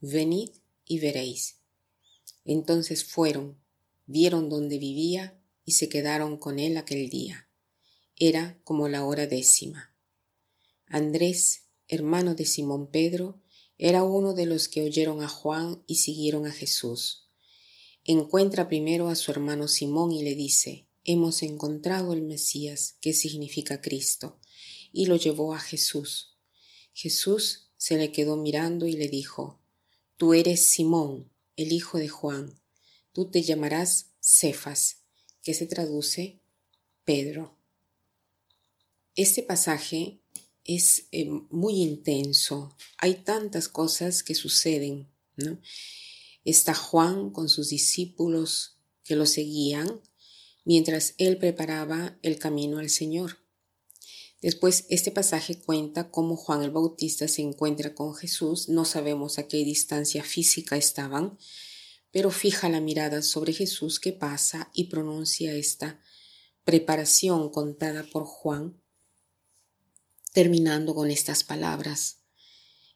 venid y veréis. Entonces fueron, vieron dónde vivía y se quedaron con él aquel día. Era como la hora décima. Andrés, hermano de Simón Pedro, era uno de los que oyeron a Juan y siguieron a Jesús. Encuentra primero a su hermano Simón y le dice, Hemos encontrado el Mesías, que significa Cristo, y lo llevó a Jesús. Jesús se le quedó mirando y le dijo, Tú eres Simón, el hijo de Juan, tú te llamarás Cefas, que se traduce Pedro. Este pasaje es eh, muy intenso, hay tantas cosas que suceden. Está Juan con sus discípulos que lo seguían mientras él preparaba el camino al Señor. Después, este pasaje cuenta cómo Juan el Bautista se encuentra con Jesús. No sabemos a qué distancia física estaban, pero fija la mirada sobre Jesús que pasa y pronuncia esta preparación contada por Juan, terminando con estas palabras.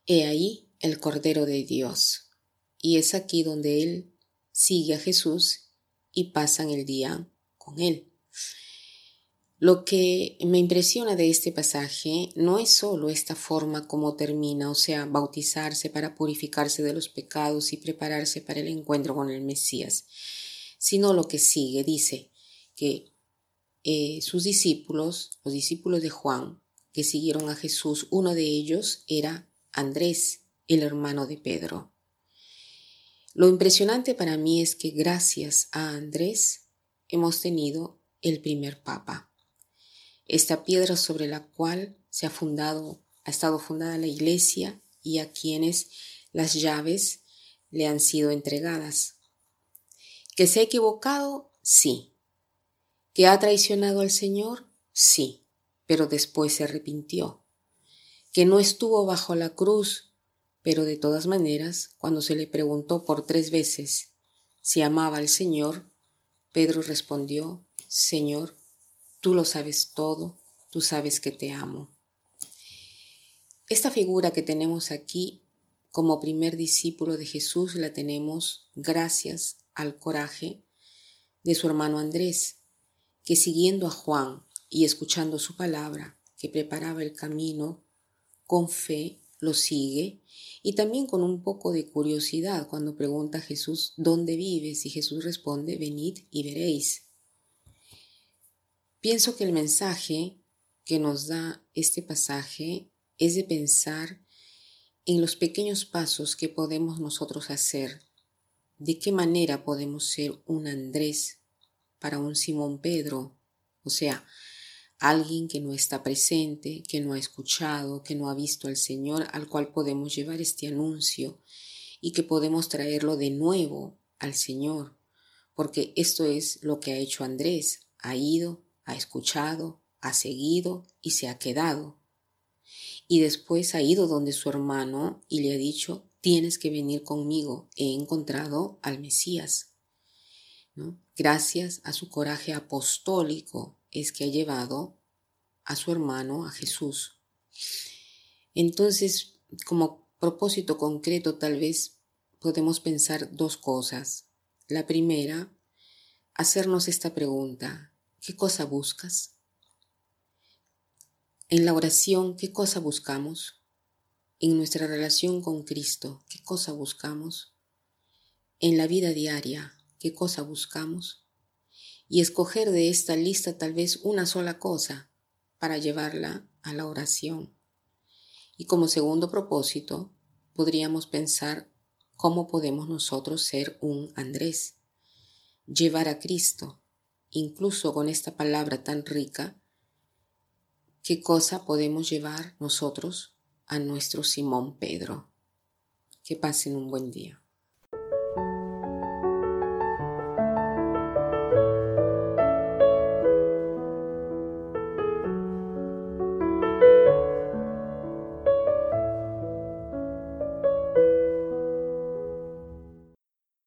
He ahí el Cordero de Dios. Y es aquí donde él sigue a Jesús y pasan el día con él. Lo que me impresiona de este pasaje no es solo esta forma como termina, o sea, bautizarse para purificarse de los pecados y prepararse para el encuentro con el Mesías, sino lo que sigue. Dice que eh, sus discípulos, los discípulos de Juan, que siguieron a Jesús, uno de ellos era Andrés, el hermano de Pedro. Lo impresionante para mí es que gracias a Andrés hemos tenido el primer papa esta piedra sobre la cual se ha fundado, ha estado fundada la iglesia y a quienes las llaves le han sido entregadas. ¿Que se ha equivocado? Sí. ¿Que ha traicionado al Señor? Sí, pero después se arrepintió. ¿Que no estuvo bajo la cruz? Pero de todas maneras, cuando se le preguntó por tres veces si amaba al Señor, Pedro respondió, Señor, Tú lo sabes todo, tú sabes que te amo. Esta figura que tenemos aquí como primer discípulo de Jesús la tenemos gracias al coraje de su hermano Andrés, que siguiendo a Juan y escuchando su palabra, que preparaba el camino, con fe lo sigue y también con un poco de curiosidad cuando pregunta a Jesús, ¿dónde vives? Y Jesús responde, venid y veréis. Pienso que el mensaje que nos da este pasaje es de pensar en los pequeños pasos que podemos nosotros hacer, de qué manera podemos ser un Andrés para un Simón Pedro, o sea, alguien que no está presente, que no ha escuchado, que no ha visto al Señor, al cual podemos llevar este anuncio y que podemos traerlo de nuevo al Señor, porque esto es lo que ha hecho Andrés, ha ido, ha escuchado, ha seguido y se ha quedado. Y después ha ido donde su hermano y le ha dicho, tienes que venir conmigo, he encontrado al Mesías. Gracias a su coraje apostólico es que ha llevado a su hermano, a Jesús. Entonces, como propósito concreto, tal vez podemos pensar dos cosas. La primera, hacernos esta pregunta, ¿Qué cosa buscas? En la oración, ¿qué cosa buscamos? En nuestra relación con Cristo, ¿qué cosa buscamos? En la vida diaria, ¿qué cosa buscamos? Y escoger de esta lista tal vez una sola cosa para llevarla a la oración. Y como segundo propósito, podríamos pensar cómo podemos nosotros ser un Andrés, llevar a Cristo incluso con esta palabra tan rica, qué cosa podemos llevar nosotros a nuestro Simón Pedro. Que pasen un buen día.